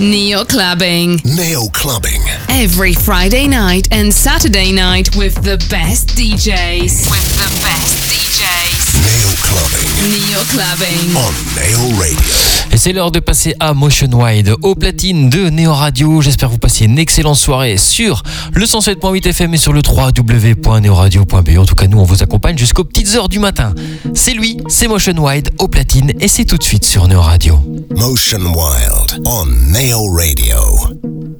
Neo Clubbing. Neo Clubbing. Every Friday night and Saturday night with the best DJs. With the best DJs. Neo Clubbing. Neo Clubbing. On Neo Radio. Et c'est l'heure de passer à Motion Wide, au platine de Neo Radio. J'espère que vous passez une excellente soirée sur le 107.8 FM et sur le www.neoradio.be. En tout cas, nous, on vous accompagne jusqu'aux petites heures du matin. C'est lui, c'est Motion Wide au platine et c'est tout de suite sur Neo Radio. Motion Wild on Neo Radio.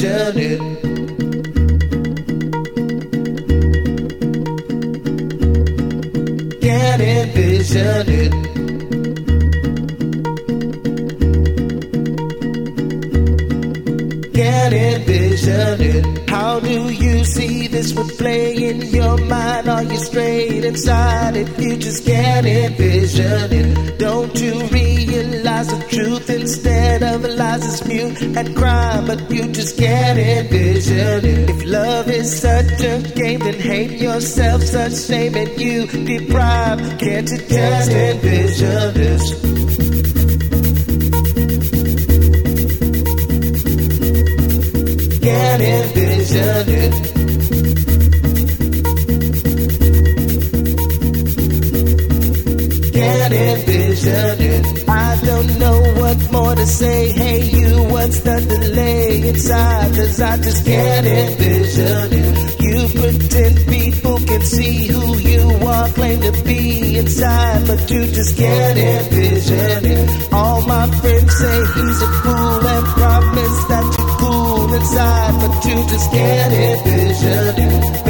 it. Can't envision it. Can't envision it. How do you see this would play in your mind? Are you straight inside it? you just can't envision it? Don't you realize the truth instead of lies is mute and crime, but you just can't envision it. If love is such a game, then hate yourself, such shame, and you deprive. Can't you just envision this? Can't envision it. Don't know what more to say. Hey, you, what's the delay inside? Cause I just can't envision it. You pretend people can see who you are, claim to be inside, but you just can't envision it. All my friends say he's a fool and promise that you're cool inside, but you just can't envision it.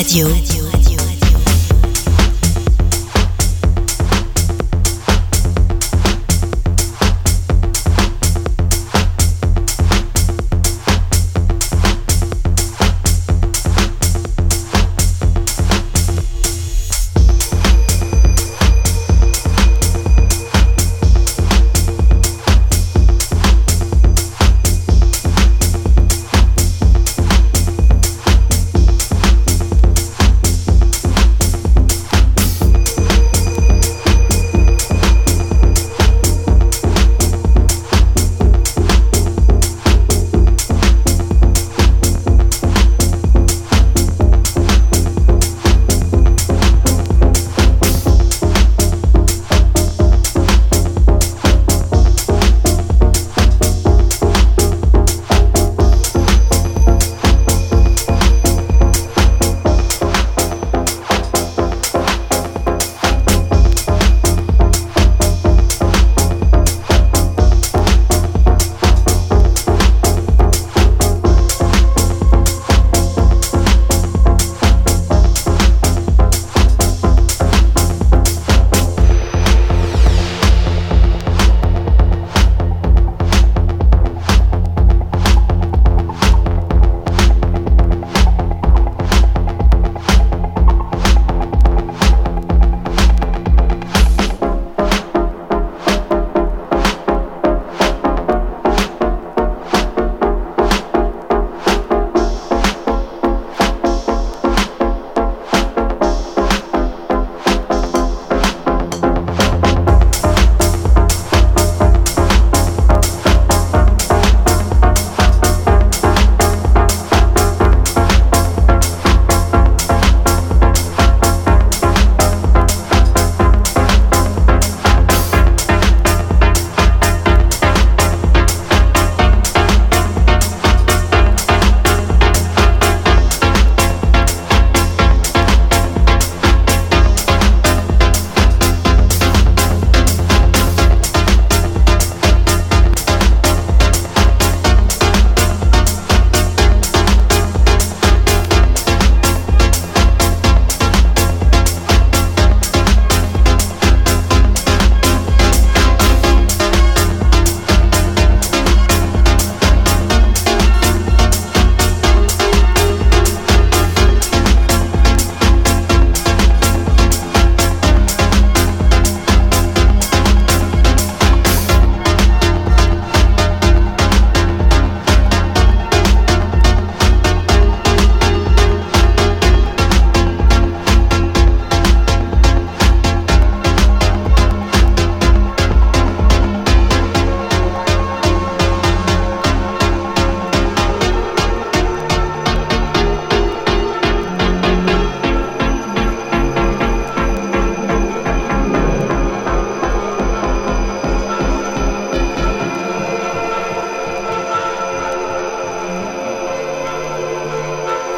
Radio.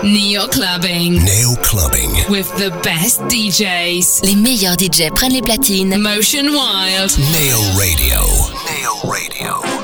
Neo Radio. the best DJs. Les meilleurs DJs prennent les platines. Motion Wild. Neo Radio. Neo Radio.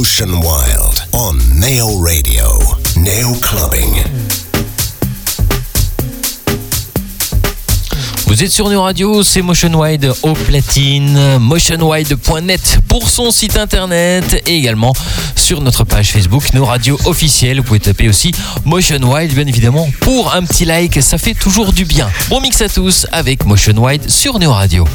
Ocean Wild on Nail Radio. Nail Clubbing. Vous êtes sur nos radios, c'est Motion Wide au platine, motionwide.net pour son site internet et également sur notre page Facebook, nos radios officielles. Vous pouvez taper aussi Motion Wide, bien évidemment, pour un petit like, ça fait toujours du bien. Bon mix à tous avec Motion Wide sur nos radios.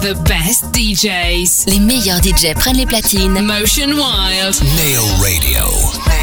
Neo Radio. DJs. Les meilleurs DJs prennent les platines. Motion Wild. Neo Radio. Neo Radio.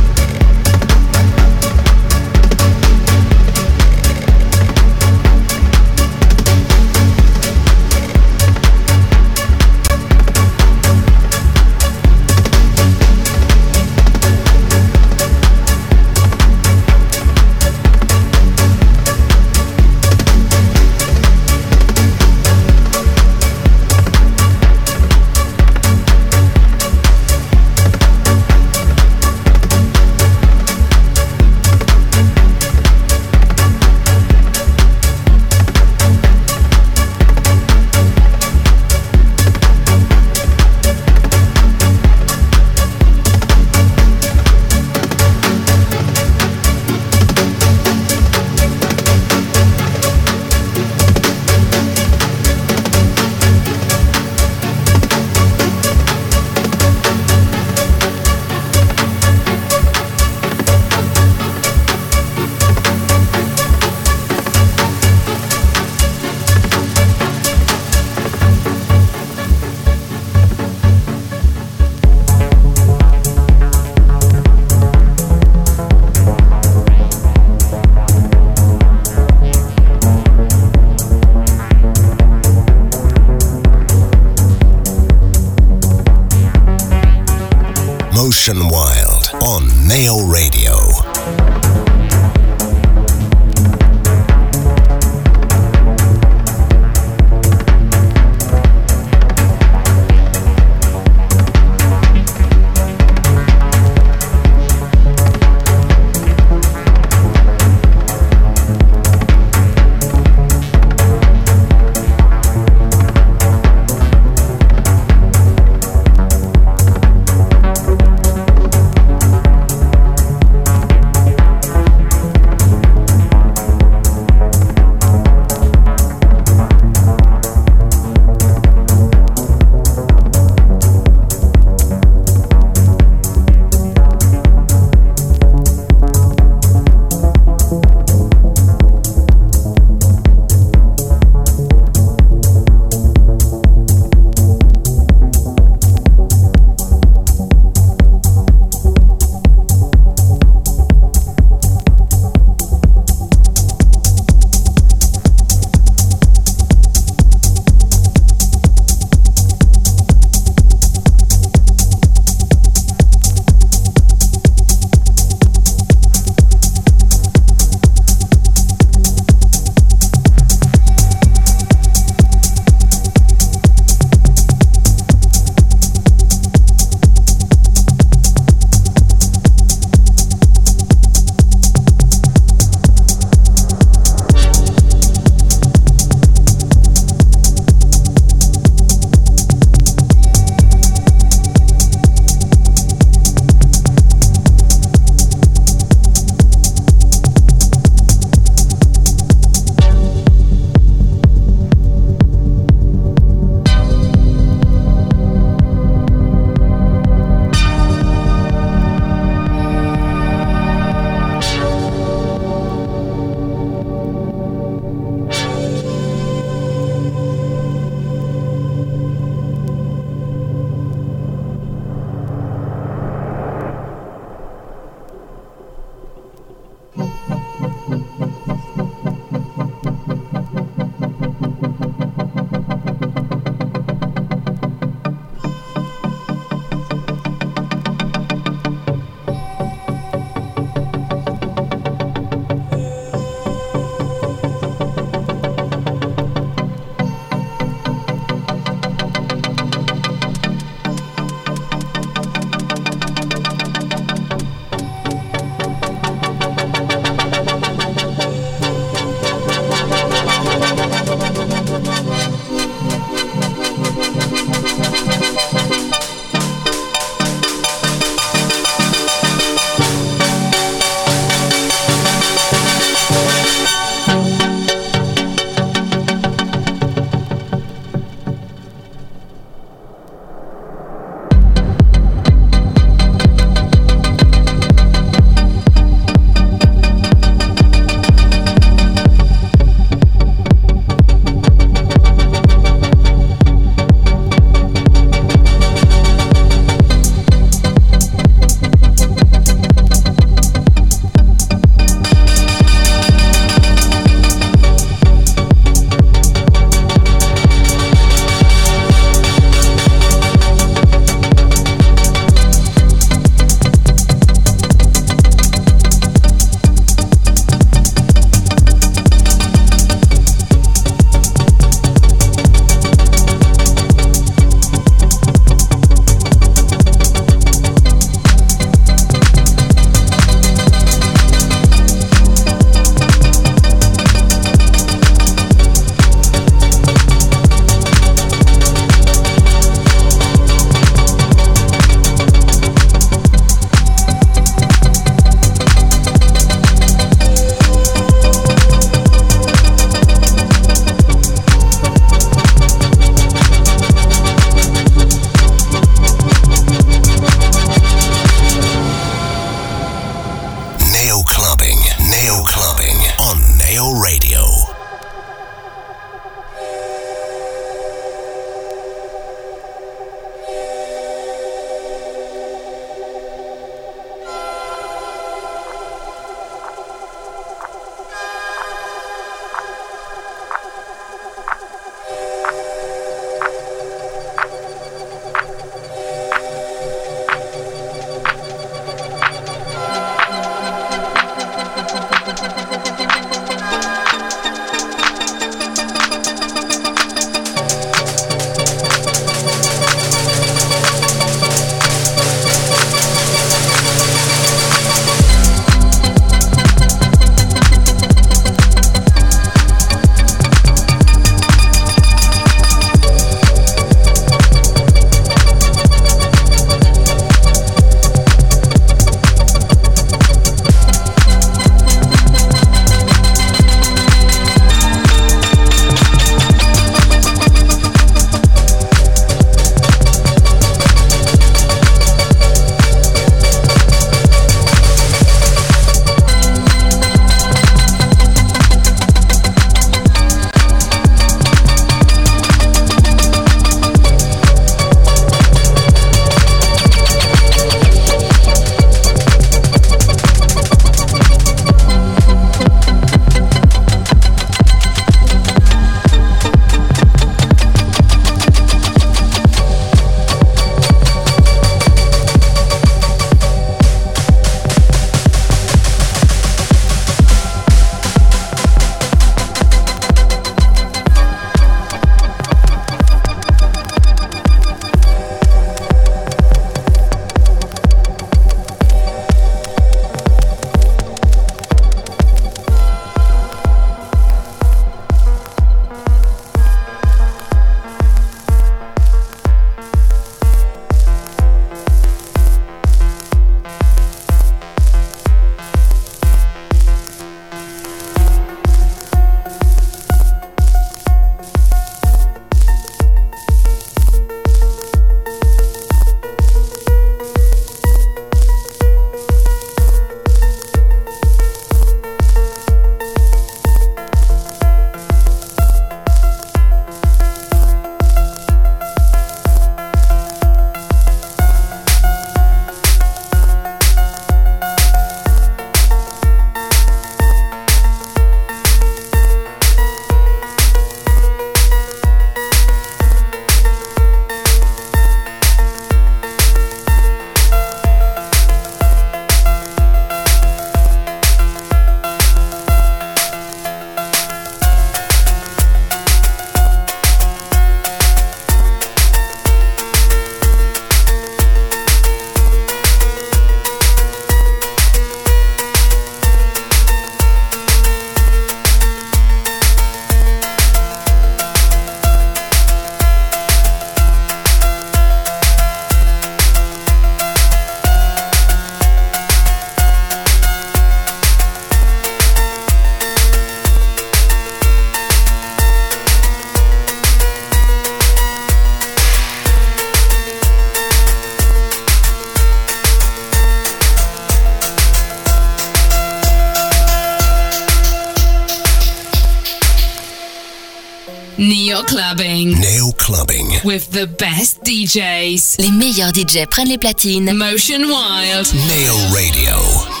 With the best DJs. Les meilleurs DJ prennent les platines. Motion Wild. Neo Radio.